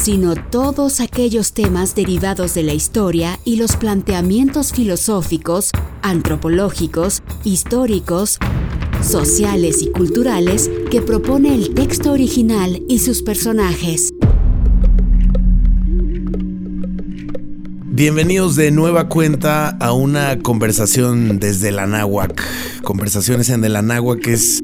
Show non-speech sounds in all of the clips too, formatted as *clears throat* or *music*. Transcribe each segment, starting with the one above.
sino todos aquellos temas derivados de la historia y los planteamientos filosóficos, antropológicos, históricos, sociales y culturales que propone el texto original y sus personajes. Bienvenidos de nueva cuenta a una conversación desde el Anáhuac. Conversaciones en el Anáhuac es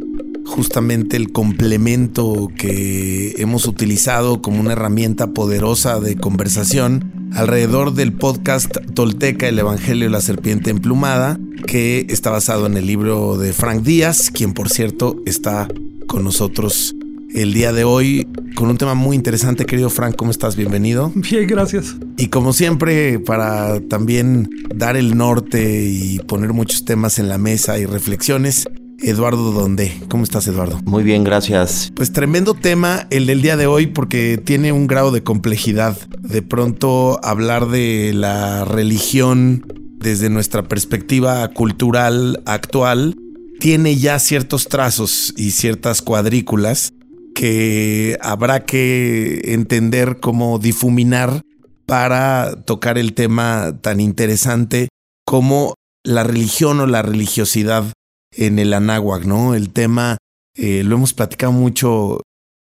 justamente el complemento que hemos utilizado como una herramienta poderosa de conversación alrededor del podcast Tolteca, el Evangelio de la Serpiente Emplumada, que está basado en el libro de Frank Díaz, quien por cierto está con nosotros el día de hoy con un tema muy interesante, querido Frank. ¿Cómo estás? Bienvenido. Bien, gracias. Y como siempre, para también dar el norte y poner muchos temas en la mesa y reflexiones, Eduardo Donde. ¿Cómo estás, Eduardo? Muy bien, gracias. Pues tremendo tema el del día de hoy porque tiene un grado de complejidad. De pronto hablar de la religión desde nuestra perspectiva cultural actual tiene ya ciertos trazos y ciertas cuadrículas que habrá que entender cómo difuminar para tocar el tema tan interesante como la religión o la religiosidad en el Anáhuac, ¿no? El tema eh, lo hemos platicado mucho,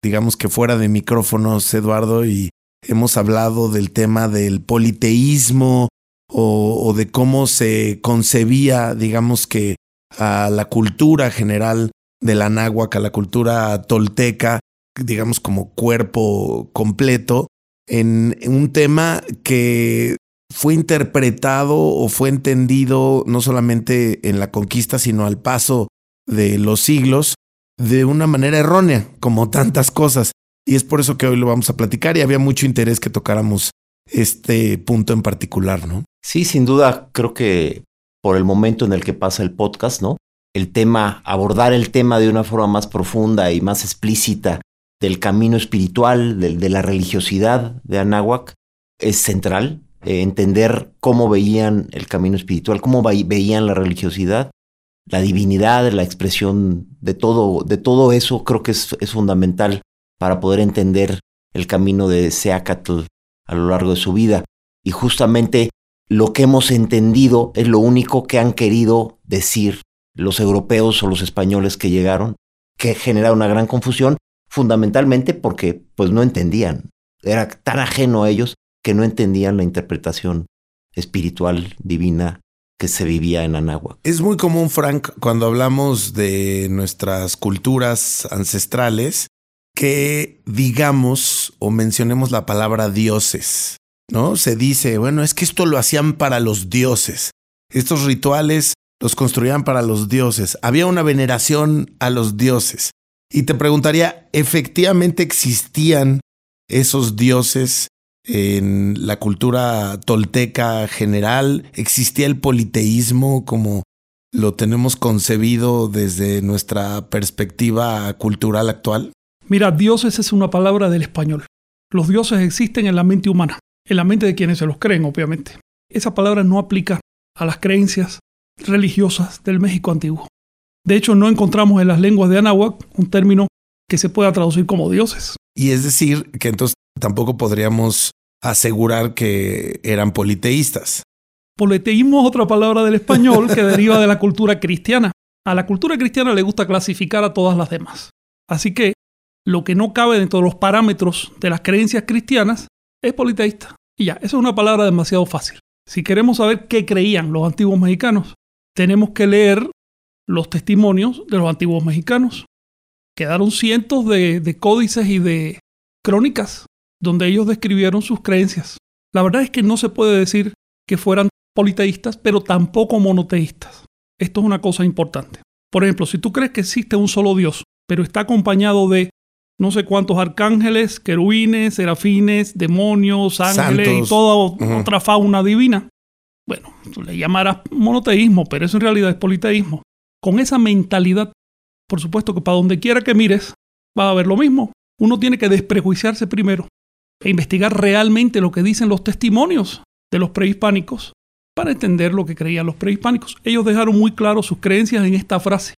digamos que fuera de micrófonos, Eduardo, y hemos hablado del tema del politeísmo o, de cómo se concebía, digamos que a la cultura general del Anáhuac, a la cultura tolteca, digamos como cuerpo completo, en un tema que fue interpretado o fue entendido no solamente en la conquista, sino al paso de los siglos de una manera errónea, como tantas cosas. Y es por eso que hoy lo vamos a platicar y había mucho interés que tocáramos este punto en particular, ¿no? Sí, sin duda, creo que por el momento en el que pasa el podcast, ¿no? El tema, abordar el tema de una forma más profunda y más explícita del camino espiritual, de, la religiosidad de Anáhuac, es central. Eh, entender cómo veían el camino espiritual, cómo veían la religiosidad, la divinidad, la expresión de todo, de todo eso, creo que es, fundamental para poder entender el camino de Seacatl a lo largo de su vida. Y justamente lo que hemos entendido es lo único que han querido decir los europeos o los españoles que llegaron, que genera una gran confusión, fundamentalmente porque pues no entendían. Era tan ajeno a ellos que no entendían la interpretación espiritual divina que se vivía en Anáhuac. Es muy común, Frank, cuando hablamos de nuestras culturas ancestrales, que digamos o mencionemos la palabra dioses, ¿no? Se dice, bueno, es que esto lo hacían para los dioses. Estos rituales los construían para los dioses. Había una veneración a los dioses. Y te preguntaría, ¿efectivamente existían esos dioses en la cultura tolteca general? ¿Existía el politeísmo como lo tenemos concebido desde nuestra perspectiva cultural actual? Mira, dioses es una palabra del español. Los dioses existen en la mente humana, en la mente de quienes se los creen, obviamente. Esa palabra no aplica a las creencias religiosas del México antiguo. De hecho, no encontramos en las lenguas de Anáhuac un término que se pueda traducir como dioses. Y es decir, que entonces tampoco podríamos asegurar que eran politeístas. Politeísmo es otra palabra del español que *laughs* deriva de la cultura cristiana. A la cultura cristiana le gusta clasificar a todas las demás. Así que lo que no cabe dentro de los parámetros de las creencias cristianas es politeísta. Y ya, esa es una palabra demasiado fácil. Si queremos saber qué creían los antiguos mexicanos, tenemos que leer los testimonios de los antiguos mexicanos. Quedaron cientos de, de códices y de crónicas donde ellos describieron sus creencias. La verdad es que no se puede decir que fueran politeístas, pero tampoco monoteístas. Esto es una cosa importante. Por ejemplo, si tú crees que existe un solo Dios, pero está acompañado de no sé cuántos arcángeles, querubines, serafines, demonios, ángeles Santos. y toda otra fauna divina. Bueno, tú le llamarás monoteísmo, pero eso en realidad es politeísmo. Con esa mentalidad, por supuesto que para donde quiera que mires, va a haber lo mismo. Uno tiene que desprejuiciarse primero e investigar realmente lo que dicen los testimonios de los prehispánicos para entender lo que creían los prehispánicos. Ellos dejaron muy claro sus creencias en esta frase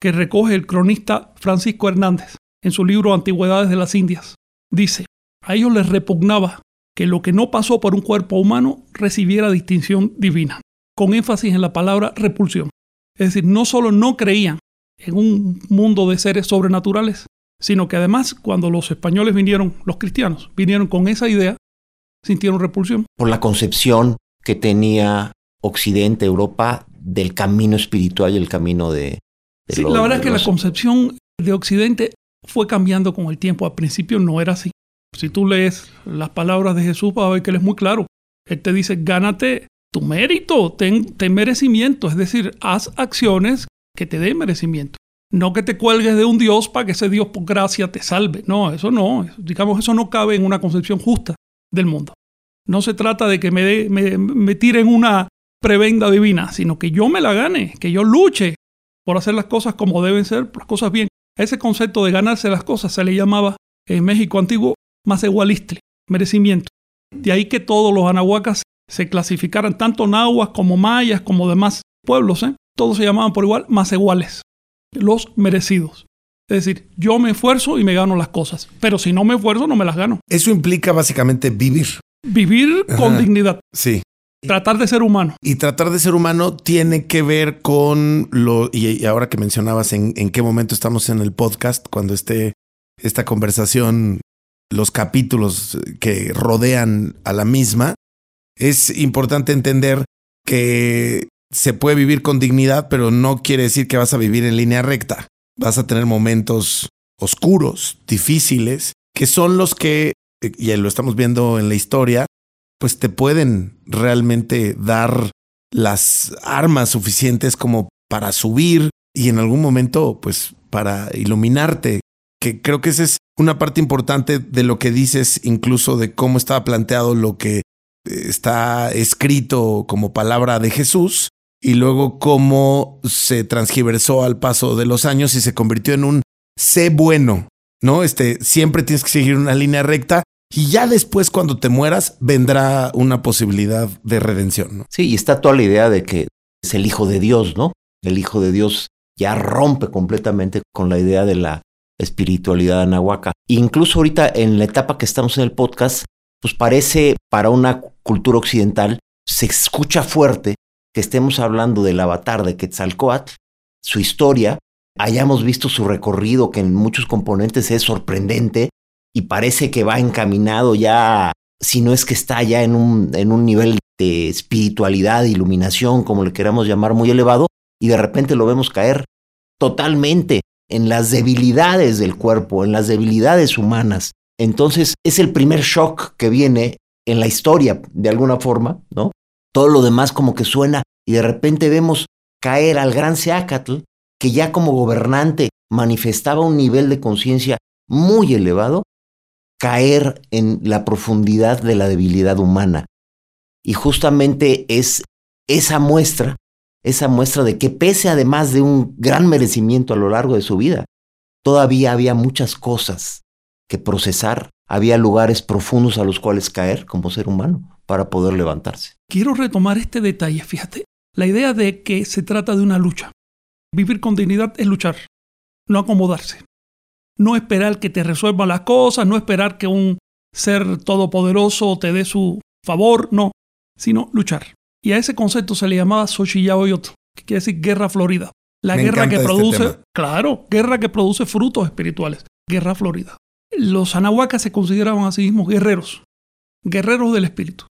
que recoge el cronista Francisco Hernández en su libro Antigüedades de las Indias. Dice, a ellos les repugnaba que lo que no pasó por un cuerpo humano recibiera distinción divina, con énfasis en la palabra repulsión. Es decir, no solo no creían en un mundo de seres sobrenaturales, sino que además cuando los españoles vinieron, los cristianos, vinieron con esa idea, sintieron repulsión. Por la concepción que tenía Occidente, Europa, del camino espiritual y el camino de... de Sí, lo- la verdad de es que la concepción de Occidente fue cambiando con el tiempo. Al principio no era así. Si tú lees las palabras de Jesús, vas a ver que él es muy claro. Él te dice, gánate tu mérito, ten, ten merecimiento. Es decir, haz acciones que te den merecimiento. No que te cuelgues de un Dios para que ese Dios por gracia te salve. No, eso no. Digamos, eso no cabe en una concepción justa del mundo. No se trata de que me, tiren una prebenda divina, sino que yo me la gane, que yo luche por hacer las cosas como deben ser, las cosas bien. Ese concepto de ganarse las cosas se le llamaba en México antiguo igualistre, merecimiento. De ahí que todos los anahuacas se clasificaran, tanto nahuas como mayas, como demás pueblos, ¿eh? todos se llamaban por igual iguales, los merecidos. Es decir, yo me esfuerzo y me gano las cosas, pero si no me esfuerzo no me las gano. Eso implica básicamente vivir. Vivir con dignidad, Sí. tratar de ser humano. Y tratar de ser humano tiene que ver con lo. Y, y ahora que mencionabas en, en qué momento estamos en el podcast, cuando esté esta conversación, los capítulos que rodean a la misma, es importante entender que se puede vivir con dignidad, pero no quiere decir que vas a vivir en línea recta. Vas a tener momentos oscuros, difíciles, que son los que, y lo estamos viendo en la historia, pues te pueden realmente dar las armas suficientes como para subir y en algún momento pues para iluminarte, que creo que esa es una parte importante de lo que dices, incluso de cómo estaba planteado lo que eh, está escrito como palabra de Jesús y luego cómo se transgiversó al paso de los años y se convirtió en un sé bueno, ¿no? Este, siempre tienes que seguir una línea recta y ya después cuando te mueras vendrá una posibilidad de redención. Sí, y está toda la idea de que es el Hijo de Dios, ¿no? El Hijo de Dios ya rompe completamente con la idea de la espiritualidad anahuaca. Incluso ahorita en la etapa que estamos en el podcast, pues parece para una cultura occidental, se escucha fuerte que estemos hablando del avatar de Quetzalcoatl, su historia, hayamos visto su recorrido que en muchos componentes es sorprendente y parece que va encaminado ya, si no es que está ya en un, en un nivel de espiritualidad, iluminación, como le queramos llamar, muy elevado, y de repente lo vemos caer totalmente en las debilidades del cuerpo, en las debilidades humanas. Entonces es el primer shock que viene en la historia, de alguna forma, ¿no? Todo lo demás como que suena y de repente vemos caer al gran Seacatl, que ya como gobernante manifestaba un nivel de conciencia muy elevado, caer en la profundidad de la debilidad humana. Y justamente es esa muestra, esa muestra de que pese además de un gran merecimiento a lo largo de su vida, todavía había muchas cosas que procesar, había lugares profundos a los cuales caer como ser humano para poder levantarse. Quiero retomar este detalle, fíjate. La idea de que se trata de una lucha. Vivir con dignidad es luchar, no acomodarse. No esperar que te resuelvan las cosas, no esperar que un ser todopoderoso te dé su favor, no, sino luchar. Y a ese concepto se le llamaba Xochiyaoyot, que quiere decir guerra florida. La Me guerra que este produce, claro, guerra que produce frutos espirituales, guerra florida. Los anahuacas se consideraban a sí mismos guerreros, guerreros del espíritu.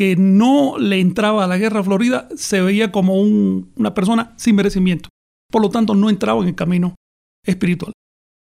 Que no le entraba a la guerra florida se veía como un- una persona sin merecimiento. Por lo tanto, no entraba en el camino espiritual.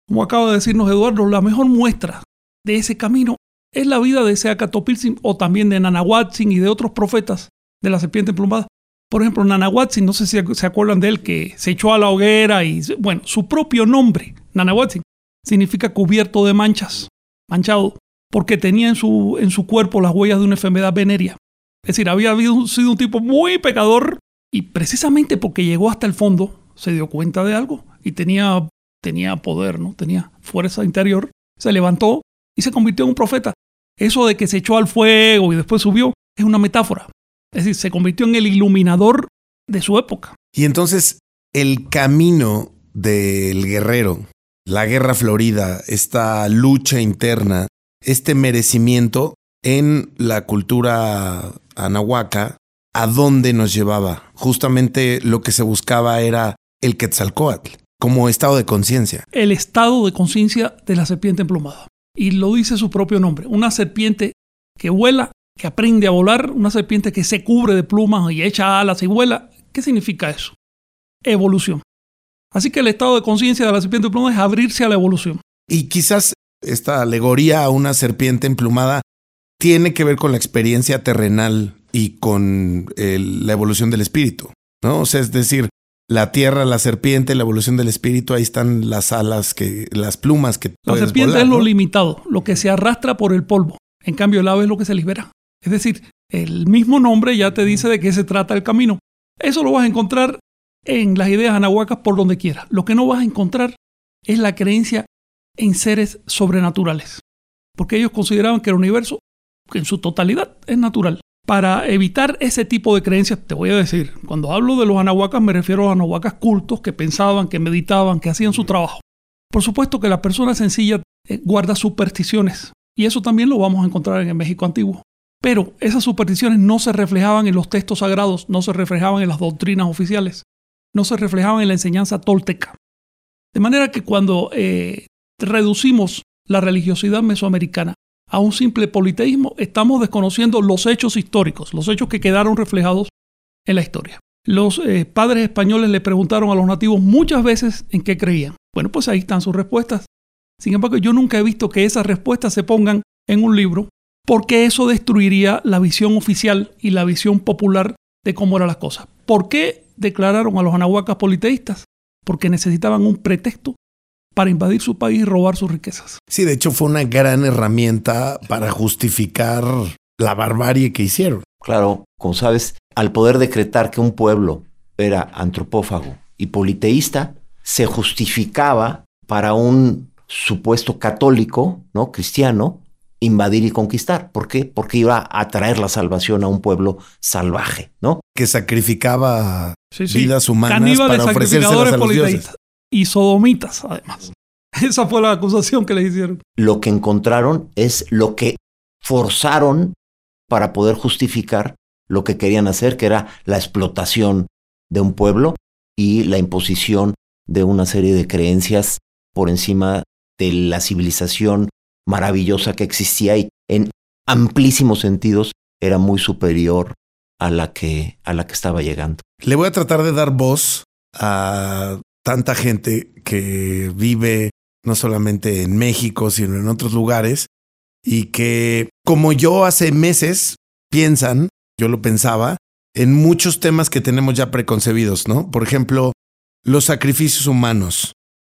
Como acaba de decirnos Eduardo, la mejor muestra de ese camino es la vida de Seacatopilsin o también de Nanahuatzin y de otros profetas de la serpiente emplumada. Por ejemplo, Nanahuatzin, no sé si se acuerdan de él, que se echó a la hoguera y, bueno, su propio nombre, Nanahuatzin, significa cubierto de manchas, manchado, porque tenía en su, en su cuerpo las huellas de una enfermedad venérea. Es decir, había sido un tipo muy pecador y precisamente porque llegó hasta el fondo se dio cuenta de algo y tenía, tenía poder, ¿no? tenía fuerza interior, se levantó y se convirtió en un profeta. Eso de que se echó al fuego y después subió es una metáfora. Es decir, se convirtió en el iluminador de su época. Y entonces el camino del guerrero, la guerra florida, esta lucha interna, este merecimiento en la cultura anahuaca, ¿a dónde nos llevaba? Justamente lo que se buscaba era el Quetzalcoatl, como estado de conciencia. El estado de conciencia de la serpiente emplumada. Y lo dice su propio nombre, una serpiente que vuela, que aprende a volar, una serpiente que se cubre de plumas y echa alas y vuela. ¿Qué significa eso? Evolución. Así que el estado de conciencia de la serpiente emplumada es abrirse a la evolución. Y quizás esta alegoría a una serpiente emplumada tiene que ver con la experiencia terrenal y con la evolución del espíritu, ¿no? O sea, es decir, la tierra, la serpiente, la evolución del espíritu, ahí están las alas, que, las plumas que... La serpiente es lo limitado, lo que se arrastra por el polvo. En cambio, el ave es lo que se libera. Es decir, el mismo nombre ya te dice de qué se trata el camino. Eso lo vas a encontrar en las ideas anahuacas por donde quieras. Lo que no vas a encontrar es la creencia en seres sobrenaturales. Porque ellos consideraban que el universo, en su totalidad, es natural para evitar ese tipo de creencias, te voy a decir, cuando hablo de los anahuacas me refiero a los anahuacas cultos que pensaban, que meditaban, que hacían su trabajo. Por supuesto que la persona sencilla eh, guarda supersticiones y eso también lo vamos a encontrar en el México antiguo. Pero esas supersticiones no se reflejaban en los textos sagrados, no se reflejaban en las doctrinas oficiales, no se reflejaban en la enseñanza tolteca. De manera que cuando eh, reducimos la religiosidad mesoamericana a un simple politeísmo, estamos desconociendo los hechos históricos, los hechos que quedaron reflejados en la historia. Los eh, padres españoles le preguntaron a los nativos muchas veces en qué creían. Bueno, pues ahí están sus respuestas. Sin embargo, yo nunca he visto que esas respuestas se pongan en un libro porque eso destruiría la visión oficial y la visión popular de cómo eran las cosas. ¿Por qué declararon a los anahuacas politeístas? Porque necesitaban un pretexto para invadir su país y robar sus riquezas. Sí, de hecho fue una gran herramienta para justificar la barbarie que hicieron. Claro, como sabes, al poder decretar que un pueblo era antropófago y politeísta, se justificaba para un supuesto católico, ¿no? cristiano, invadir y conquistar. ¿Por qué? Porque iba a traer la salvación a un pueblo salvaje, ¿no? Que sacrificaba vidas humanas para ofrecérselas a los dioses y sodomitas, además. *laughs* Esa fue la acusación que le hicieron. Lo que encontraron es lo que forzaron para poder justificar lo que querían hacer, que era la explotación de un pueblo y la imposición de una serie de creencias por encima de la civilización maravillosa que existía y en amplísimos sentidos era muy superior a la que a la que estaba llegando. Le voy a tratar de dar voz a tanta gente que vive no solamente en México, sino en otros lugares, y que, como yo hace meses, piensan, yo lo pensaba, en muchos temas que tenemos ya preconcebidos, ¿no? Por ejemplo, los sacrificios humanos,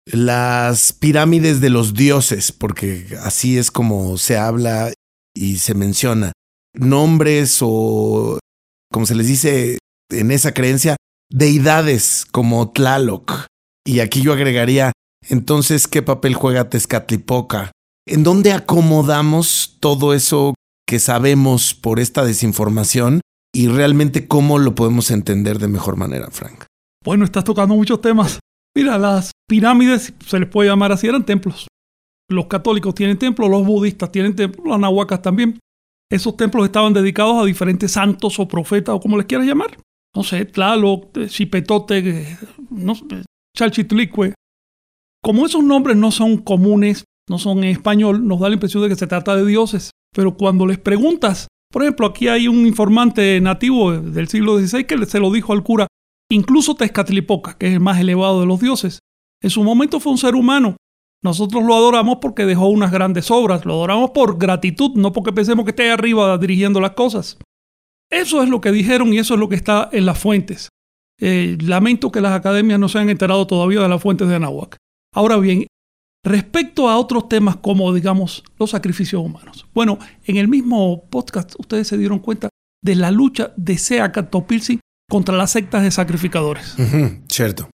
las pirámides de los dioses, porque así es como se habla y se menciona, nombres o, como se les dice en esa creencia, deidades como Tlaloc, y aquí yo agregaría, entonces, ¿qué papel juega Tezcatlipoca? ¿En dónde acomodamos todo eso que sabemos por esta desinformación y realmente cómo lo podemos entender de mejor manera, Frank? Bueno, estás tocando muchos temas. Mira, las pirámides, se les puede llamar así, eran templos. Los católicos tienen templos, los budistas tienen templos, los nahuacas también. Esos templos estaban dedicados a diferentes santos o profetas o como les quieras llamar. No sé, Tlaloc, Chipetote, no, Chalchitlicue. Como esos nombres no son comunes, no son en español, nos da la impresión de que se trata de dioses. Pero cuando les preguntas, por ejemplo, aquí hay un informante nativo del siglo XVI que se lo dijo al cura, incluso Tezcatlipoca, que es el más elevado de los dioses, en su momento fue un ser humano. Nosotros lo adoramos porque dejó unas grandes obras, lo adoramos por gratitud, no porque pensemos que esté arriba dirigiendo las cosas. Eso es lo que dijeron y eso es lo que está en las fuentes. Eh, lamento que las academias no se han enterado todavía de las fuentes de Anahuac. Ahora bien, Respecto a otros temas como, digamos, los sacrificios humanos. Bueno, en el mismo podcast ustedes se dieron cuenta de la lucha de Topilsi contra las sectas de sacrificadores. cierto.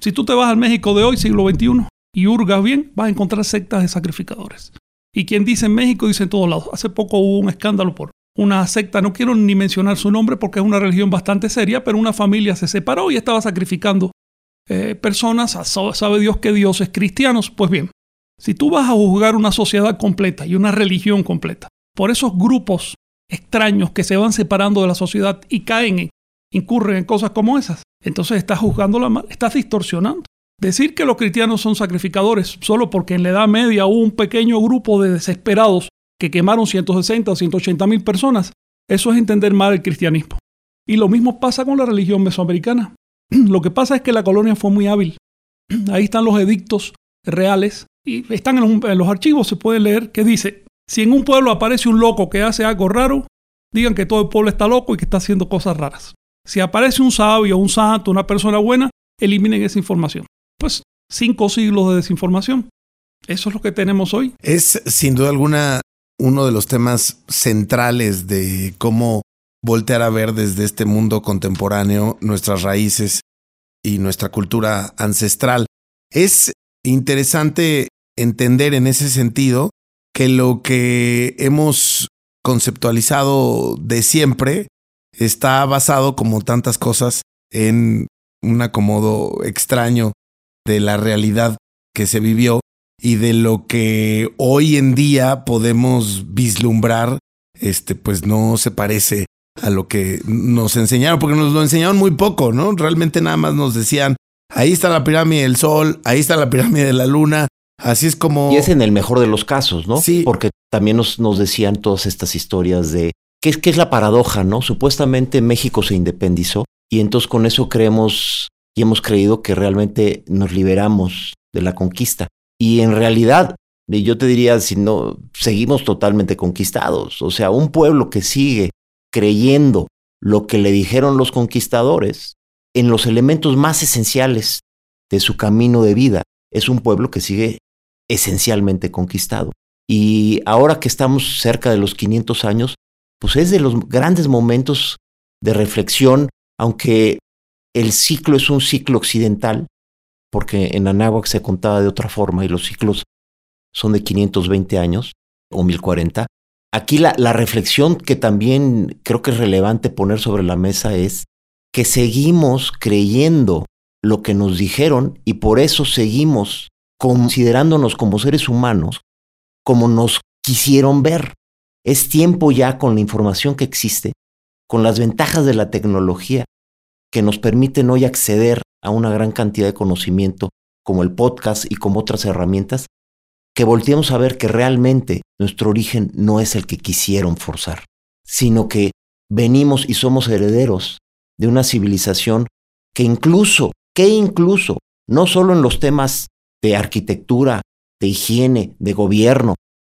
Si tú te vas al México de hoy, siglo XXI, y hurgas bien, vas a encontrar sectas de sacrificadores. Y quien dice en México dice en todos lados. Hace poco hubo un escándalo por una secta, no quiero ni mencionar su nombre porque es una religión bastante seria, pero una familia se separó y estaba sacrificando eh, personas, sabe Dios que dioses cristianos. Pues bien, si tú vas a juzgar una sociedad completa y una religión completa por esos grupos extraños que se van separando de la sociedad y caen en, incurren en cosas como esas, entonces estás juzgándola mal, estás distorsionando. Decir que los cristianos son sacrificadores solo porque en la Edad Media hubo un pequeño grupo de desesperados que quemaron 160 o 180 mil personas, eso es entender mal el cristianismo. Y lo mismo pasa con la religión mesoamericana. *clears throat* Lo que pasa es que la colonia fue muy hábil. *clears throat* Ahí están los edictos reales y están en los, archivos, se puede leer, que dice, si en un pueblo aparece un loco que hace algo raro, digan que todo el pueblo está loco y que está haciendo cosas raras. Si aparece un sabio, un santo, una persona buena, eliminen esa información. Pues cinco siglos de desinformación. Eso es lo que tenemos hoy. Es sin duda alguna uno de los temas centrales de cómo voltear a ver desde este mundo contemporáneo nuestras raíces y nuestra cultura ancestral. Es interesante entender en ese sentido que lo que hemos conceptualizado de siempre está basado, como tantas cosas, en un acomodo extraño de la realidad que se vivió y de lo que hoy en día podemos vislumbrar, este, pues no se parece a lo que nos enseñaron, porque nos lo enseñaron muy poco, ¿no? Realmente nada más nos decían, ahí está la pirámide del Sol, ahí está la pirámide de la Luna, así es como... Y es en el mejor de los casos, ¿no? Sí. Porque también nos, nos decían todas estas historias de, ¿qué es, qué es la paradoja, no? Supuestamente México se independizó y entonces con eso creemos y hemos creído que realmente nos liberamos de la conquista. Y en realidad, yo te diría, si no, seguimos totalmente conquistados. O sea, un pueblo que sigue creyendo lo que le dijeron los conquistadores en los elementos más esenciales de su camino de vida, es un pueblo que sigue esencialmente conquistado. Y ahora que estamos cerca de los 500 años, pues es de los grandes momentos de reflexión, aunque el ciclo es un ciclo occidental, porque en Anáhuac se contaba de otra forma y los ciclos son de 520 años o 1040. Aquí la, la reflexión que también creo que es relevante poner sobre la mesa es que seguimos creyendo lo que nos dijeron y por eso seguimos considerándonos como seres humanos como nos quisieron ver. Es tiempo ya con la información que existe, con las ventajas de la tecnología que nos permiten hoy acceder a una gran cantidad de conocimiento como el podcast y como otras herramientas, que volteemos a ver que realmente nuestro origen no es el que quisieron forzar, sino que venimos y somos herederos de una civilización que incluso, que incluso, no solo en los temas de arquitectura, de higiene, de gobierno,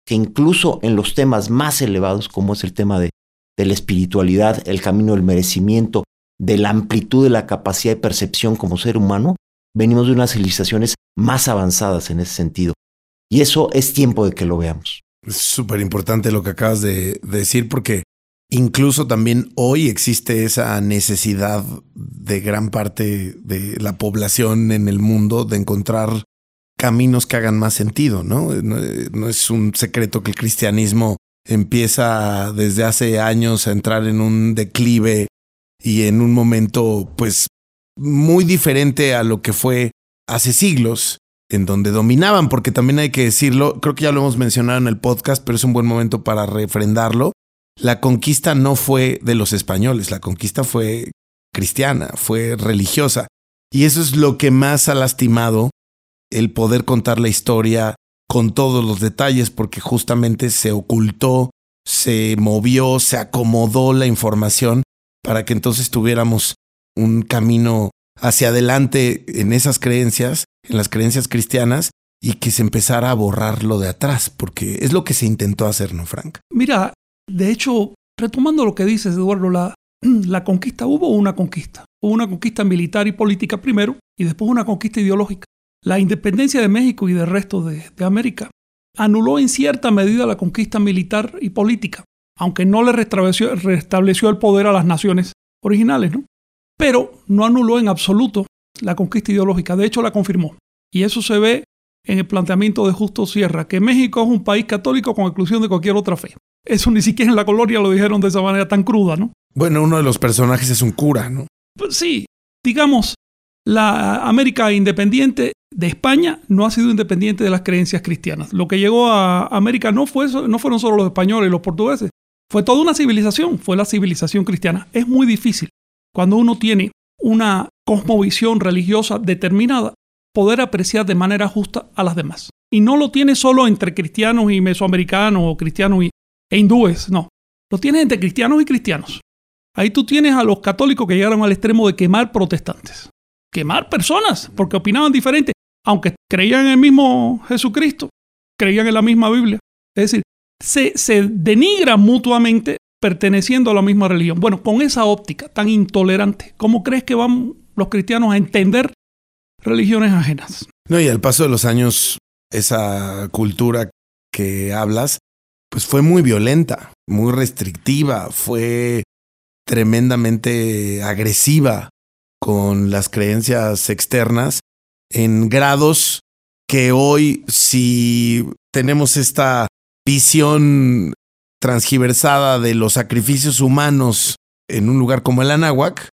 que incluso en los temas más elevados como es el tema de, de la espiritualidad, el camino del merecimiento, de la amplitud de la capacidad de percepción como ser humano, venimos de unas civilizaciones más avanzadas en ese sentido. Y eso es tiempo de que lo veamos. Es súper importante lo que acabas de, decir porque incluso también hoy existe esa necesidad de gran parte de la población en el mundo de encontrar caminos que hagan más sentido, ¿no? No, es un secreto que el cristianismo empieza desde hace años a entrar en un declive y en un momento pues muy diferente a lo que fue hace siglos, en donde dominaban, porque también hay que decirlo, creo que ya lo hemos mencionado en el podcast, pero es un buen momento para refrendarlo. La conquista no fue de los españoles, la conquista fue cristiana, fue religiosa. Y eso es lo que más ha lastimado el poder contar la historia con todos los detalles, porque justamente se ocultó, se movió, se acomodó la información para que entonces tuviéramos un camino hacia adelante en esas creencias, en las creencias cristianas, y que se empezara a borrar lo de atrás, porque es lo que se intentó hacer, ¿no, Frank? Mira, de hecho, retomando lo que dices, Eduardo, la, *clears throat* la conquista, hubo una conquista. Hubo una conquista militar y política primero, y después una conquista ideológica. la independencia de México y del resto de, América anuló en cierta medida la conquista militar y política, aunque no le restableció, restableció el poder a las naciones originales, ¿no? Pero no anuló en absoluto la conquista ideológica, de hecho la confirmó. Y eso se ve en el planteamiento de Justo Sierra, que México es un país católico con exclusión de cualquier otra fe. Eso ni siquiera en la colonia lo dijeron de esa manera tan cruda, ¿no? Bueno, uno de los personajes es un cura, ¿no? Pues sí, digamos, la América independiente de España no ha sido independiente de las creencias cristianas. Lo que llegó a América no, fue, no fueron solo los españoles y los portugueses, fue toda una civilización, fue la civilización cristiana. Es muy difícil cuando uno tiene una cosmovisión religiosa determinada poder apreciar de manera justa a las demás. Y no lo tiene solo entre cristianos y mesoamericanos o cristianos y, e hindúes, no. Lo tiene entre cristianos y cristianos. Ahí tú tienes a los católicos que llegaron al extremo de quemar protestantes. Quemar personas porque opinaban diferente, aunque creían en el mismo Jesucristo, creían en la misma Biblia. Es decir, se, se denigran mutuamente perteneciendo a la misma religión. Bueno, con esa óptica tan intolerante, ¿cómo crees que van los cristianos a entender religiones ajenas? No, y al paso de los años, esa cultura que hablas, pues fue muy violenta, muy restrictiva, fue tremendamente agresiva con las creencias externas en grados que hoy si tenemos esta visión transgiversada de los sacrificios humanos en un lugar como el Anáhuac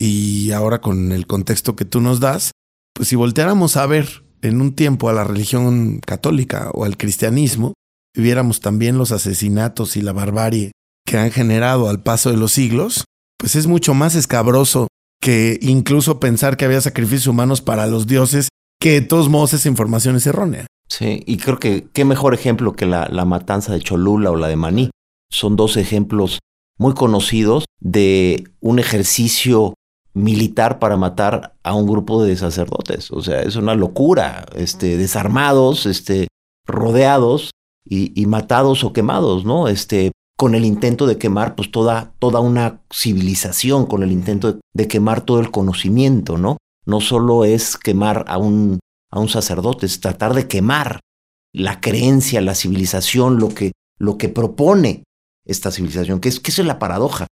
y ahora con el contexto que tú nos das, pues si volteáramos a ver en un tiempo a la religión católica o al cristianismo, viéramos también los asesinatos y la barbarie que han generado al paso de los siglos, pues es mucho más escabroso que incluso pensar que había sacrificios humanos para los dioses, que de todos modos esa información es errónea. Sí, y creo que qué mejor ejemplo que la, la matanza de Cholula o la de Maní. Son dos ejemplos muy conocidos de un ejercicio militar para matar a un grupo de sacerdotes. O sea, es una locura, este, desarmados, este, rodeados y, y, matados o quemados, ¿no? Este, con el intento de quemar pues toda, toda una civilización, con el intento de, quemar todo el conocimiento, ¿no? No solo es quemar a un, a un sacerdote, es tratar de quemar la creencia, la civilización, lo que, lo que propone esta civilización, que es, que es la paradoja.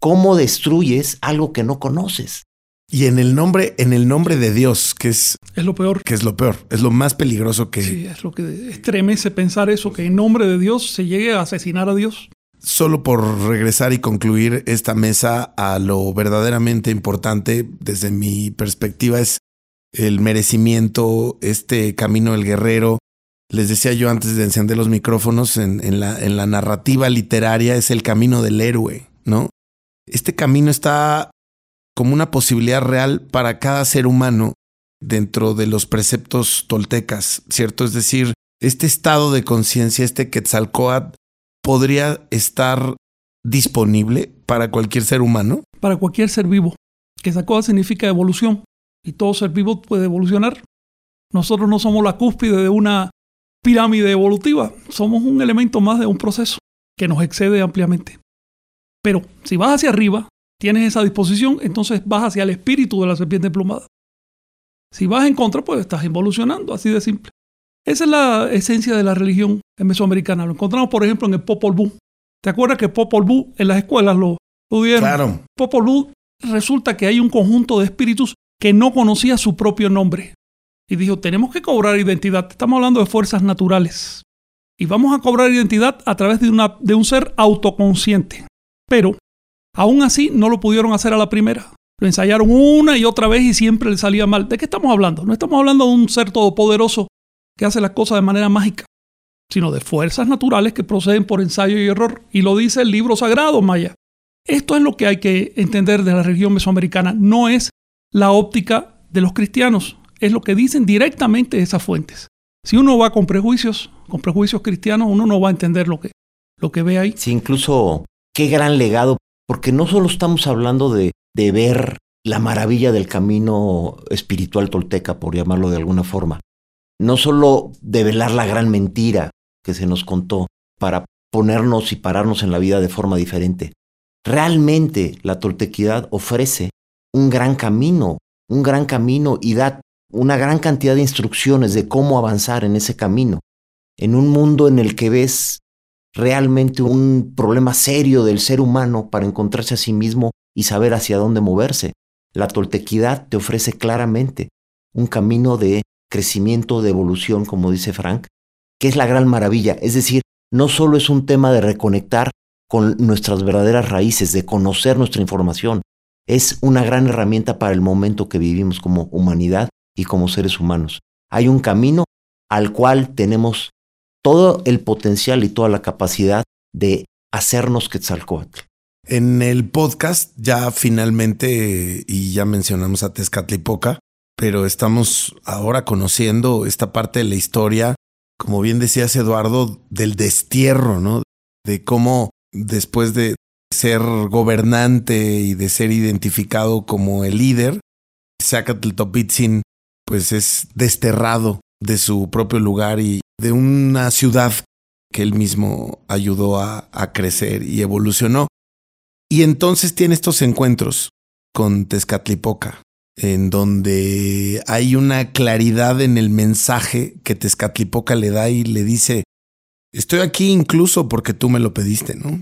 ¿Cómo destruyes algo que no conoces? Y en el nombre, en el nombre de Dios, que es, es lo peor. Que es lo peor, es lo más peligroso que. Sí, es lo que estremece pensar eso, que en nombre de Dios se llegue a asesinar a Dios solo por regresar y concluir esta mesa a lo verdaderamente importante desde mi perspectiva es el merecimiento, este camino del guerrero. Les decía yo antes de encender los micrófonos, en, la, en la narrativa literaria es el camino del héroe, ¿no? Este camino está como una posibilidad real para cada ser humano dentro de los preceptos toltecas, ¿cierto? Es decir, este estado de conciencia, este Quetzalcoatl, podría estar disponible para cualquier ser humano? Para cualquier ser vivo. Que esa cosa significa evolución. Y todo ser vivo puede evolucionar. Nosotros no somos la cúspide de una pirámide evolutiva. Somos un elemento más de un proceso que nos excede ampliamente. Pero si vas hacia arriba, tienes esa disposición, entonces vas hacia el espíritu de la serpiente plumada. Si vas en contra, pues estás evolucionando, así de simple. Esa es la esencia de la religión mesoamericana. Lo encontramos, por ejemplo, en el Popol Vuh. ¿Te acuerdas que Popol Vuh en las escuelas lo, lo dieron? Claro. Popol Vuh resulta que hay un conjunto de espíritus que no conocía su propio nombre. Y dijo, tenemos que cobrar identidad. Estamos hablando de fuerzas naturales. Y vamos a cobrar identidad a través de, una, de un ser autoconsciente. Pero, aún así, no lo pudieron hacer a la primera. Lo ensayaron una y otra vez y siempre le salía mal. ¿De qué estamos hablando? No estamos hablando de un ser todopoderoso que hace las cosas de manera mágica, sino de fuerzas naturales que proceden por ensayo y error. Y lo dice el libro sagrado, Maya. Esto es lo que hay que entender de la religión mesoamericana. No es la óptica de los cristianos, es lo que dicen directamente esas fuentes. Si uno va con prejuicios, con prejuicios cristianos, uno no va a entender lo que, lo que ve ahí. Sí, incluso qué gran legado, porque no solo estamos hablando de, de ver la maravilla del camino espiritual tolteca, por llamarlo de alguna forma, no solo develar la gran mentira que se nos contó para ponernos y pararnos en la vida de forma diferente. Realmente la toltequidad ofrece un gran camino, un gran camino y da una gran cantidad de instrucciones de cómo avanzar en ese camino, en un mundo en el que ves realmente un problema serio del ser humano para encontrarse a sí mismo y saber hacia dónde moverse. La toltequidad te ofrece claramente un camino de crecimiento, de evolución, como dice Frank, que es la gran maravilla. Es decir, no solo es un tema de reconectar con nuestras verdaderas raíces, de conocer nuestra información, es una gran herramienta para el momento que vivimos como humanidad y como seres humanos. Hay un camino al cual tenemos todo el potencial y toda la capacidad de hacernos Quetzalcoatl. En el podcast ya finalmente, y ya mencionamos a Tezcatlipoca, pero estamos ahora conociendo esta parte de la historia, como bien decías Eduardo, del destierro, ¿no? De cómo después de ser gobernante y de ser identificado como el líder, Zacatl pues es desterrado de su propio lugar y de una ciudad que él mismo ayudó a, a crecer y evolucionó. Y entonces tiene estos encuentros con Tezcatlipoca, en donde hay una claridad en el mensaje que Tezcatlipoca le da y le dice, estoy aquí incluso porque tú me lo pediste, ¿no?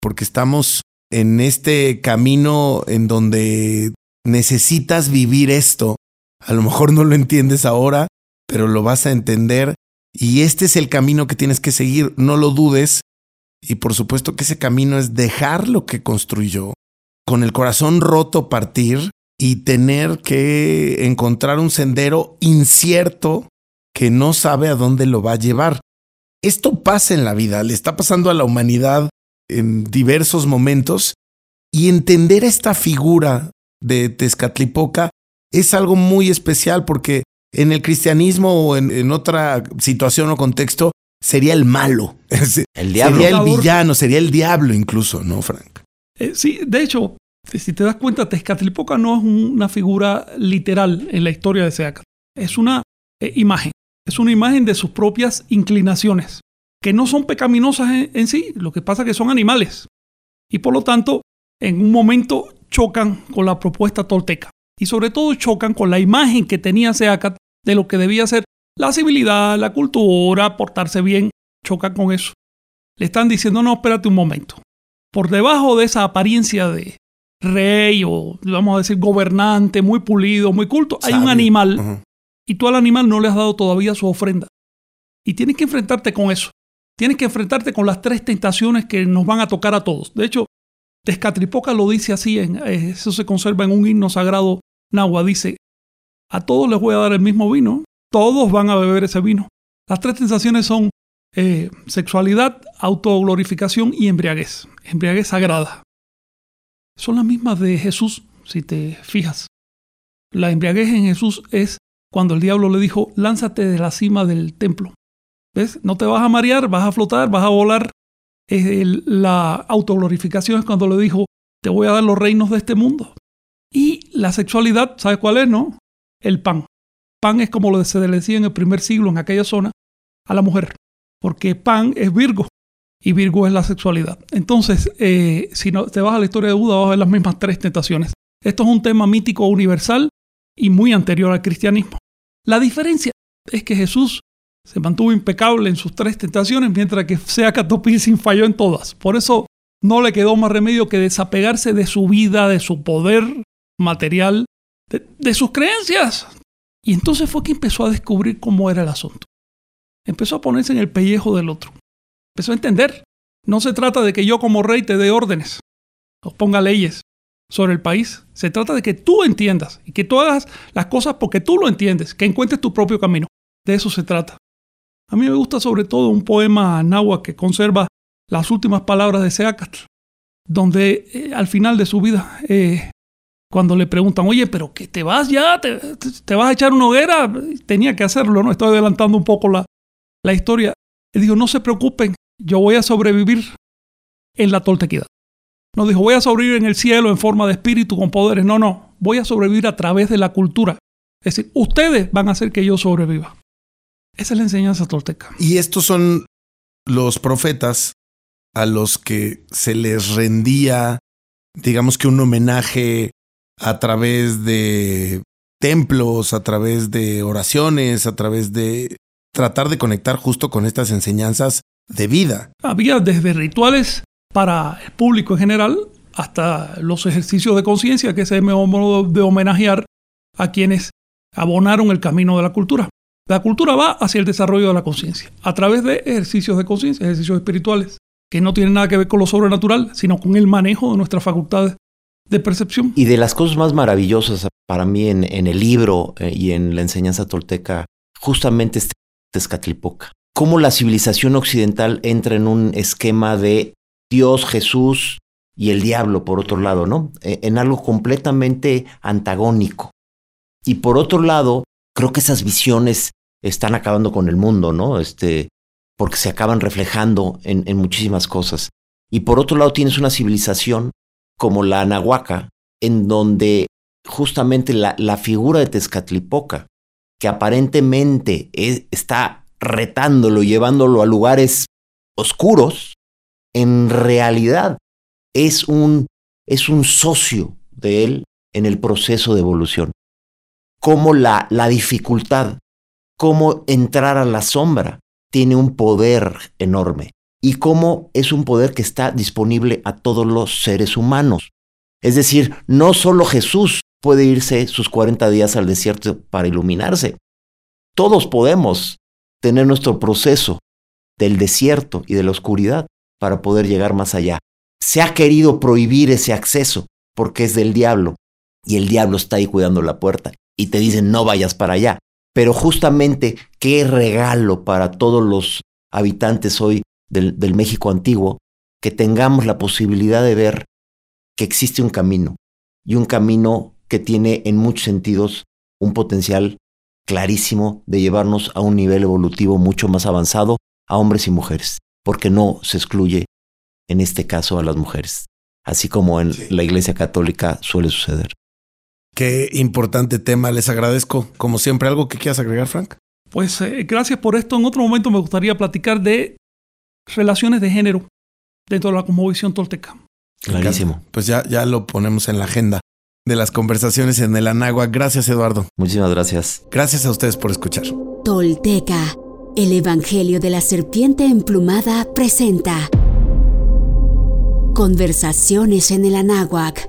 Porque estamos en este camino en donde necesitas vivir esto. A lo mejor no lo entiendes ahora, pero lo vas a entender y este es el camino que tienes que seguir, no lo dudes. Y por supuesto que ese camino es dejar lo que construyó, con el corazón roto partir y tener que encontrar un sendero incierto que no sabe a dónde lo va a llevar. Esto pasa en la vida, le está pasando a la humanidad en diversos momentos y entender esta figura de Tezcatlipoca es algo muy especial porque en el cristianismo o en, otra situación o contexto sería el malo. *laughs* El diablo. Sería el villano, sería el diablo incluso, ¿no, Frank? Eh, sí, de hecho, si te das cuenta, Tezcatlipoca no es una figura literal en la historia de Seacat. Es una eh, imagen. Es una imagen de sus propias inclinaciones, que no son pecaminosas en, en sí, lo que pasa es que son animales. Y por lo tanto, en un momento chocan con la propuesta tolteca y sobre todo chocan con la imagen que tenía Seacat de lo que debía ser la civilidad, la cultura, portarse bien, chocan con eso. Le están diciendo, no, espérate un momento. Por debajo de esa apariencia de rey o, vamos a decir, gobernante, muy pulido, muy culto, hay un animal y tú al animal no le has dado todavía su ofrenda. Y tienes que enfrentarte con eso. Tienes que enfrentarte con las tres tentaciones que nos van a tocar a todos. De hecho, Tezcatlipoca lo dice así, en, eh, eso se conserva en un himno sagrado Nahua dice, a todos les voy a dar el mismo vino, todos van a beber ese vino. Las tres sensaciones son eh, sexualidad, autoglorificación y embriaguez, embriaguez sagrada. Son las mismas de Jesús, si te fijas. La embriaguez en Jesús es cuando el diablo le dijo, lánzate de la cima del templo. No te vas a marear, vas a flotar, vas a volar. la autoglorificación es cuando le dijo, te voy a dar los reinos de este mundo. Y la sexualidad, ¿sabes cuál es, no? El pan. Pan es como lo se le decía en el primer siglo en aquella zona a la mujer, porque pan es Virgo y Virgo es la sexualidad. Entonces, eh, si no, te vas a la historia de Buda, vas a ver las mismas tres tentaciones. Esto es un tema mítico universal y muy anterior al cristianismo. La diferencia es que Jesús se mantuvo impecable en sus tres tentaciones, mientras que Sea sin falló en todas. Por eso no le quedó más remedio que desapegarse de su vida, de su poder, material de, sus creencias. Y entonces fue que empezó a descubrir cómo era el asunto. Empezó a ponerse en el pellejo del otro. Empezó a entender. No se trata de que yo como rey te dé órdenes o ponga leyes sobre el país. Se trata de que tú entiendas y que tú hagas las cosas porque tú lo entiendes, que encuentres tu propio camino. De eso se trata. A mí me gusta sobre todo un poema náhuatl que conserva las últimas palabras de Seacatl, donde eh, al final de su vida eh, cuando le preguntan, oye, pero que te vas ya, te, vas a echar una hoguera, tenía que hacerlo, ¿no? Estoy adelantando un poco la, la historia. Él dijo, no se preocupen, yo voy a sobrevivir en la toltequidad. No dijo, voy a sobrevivir en el cielo en forma de espíritu con poderes. No, no, voy a sobrevivir a través de la cultura. Es decir, ustedes van a hacer que yo sobreviva. Esa es la enseñanza tolteca. Y estos son los profetas a los que se les rendía, digamos que un homenaje a través de templos, a través de oraciones, a través de tratar de conectar justo con estas enseñanzas de vida. Había desde rituales para el público en general hasta los ejercicios de conciencia, que es el modo de homenajear a quienes abonaron el camino de la cultura. La cultura va hacia el desarrollo de la conciencia, a través de ejercicios de conciencia, ejercicios espirituales, que no tienen nada que ver con lo sobrenatural, sino con el manejo de nuestras facultades de percepción. Y de las cosas más maravillosas para mí en, el libro eh, y en la enseñanza tolteca, justamente este Tezcatlipoca. Cómo la civilización occidental entra en un esquema de Dios, Jesús y el diablo, por otro lado, ¿no? E, en algo completamente antagónico. Y por otro lado, creo que esas visiones están acabando con el mundo, ¿no? Este, porque se acaban reflejando en, en muchísimas cosas. Y por otro lado, tienes una civilización como la Anahuaca, en donde justamente la, la figura de Tezcatlipoca, que aparentemente está retándolo, llevándolo a lugares oscuros, en realidad es un, es un socio de él en el proceso de evolución. Como la, la dificultad, cómo entrar a la sombra tiene un poder enorme y cómo es un poder que está disponible a todos los seres humanos. Es decir, no solo Jesús puede irse sus 40 días al desierto para iluminarse. Todos podemos tener nuestro proceso del desierto y de la oscuridad para poder llegar más allá. Se ha querido prohibir ese acceso porque es del diablo y el diablo está ahí cuidando la puerta y te dicen no vayas para allá. Pero justamente qué regalo para todos los habitantes hoy del, del México antiguo que tengamos la posibilidad de ver que existe un camino y un camino que tiene en muchos sentidos un potencial clarísimo de llevarnos a un nivel evolutivo mucho más avanzado a hombres y mujeres, porque no se excluye en este caso a las mujeres, así como en la Iglesia Católica suele suceder. Qué importante tema, les agradezco. Como siempre, ¿algo que quieras agregar, Frank? Pues eh, gracias por esto. En otro momento me gustaría platicar de relaciones de género dentro de la cosmovisión tolteca. Clarísimo. Pues ya, ya lo ponemos en la agenda de las conversaciones en el Anagua. Gracias, Eduardo. Muchísimas gracias. Gracias a ustedes por escuchar. Tolteca, el Evangelio de la Serpiente Emplumada presenta Conversaciones en el Anáhuac.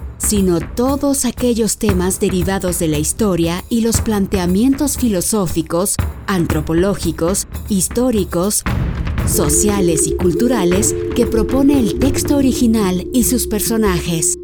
sino todos aquellos temas derivados de la historia y los planteamientos filosóficos, antropológicos, históricos, sociales y culturales que propone el texto original y sus personajes.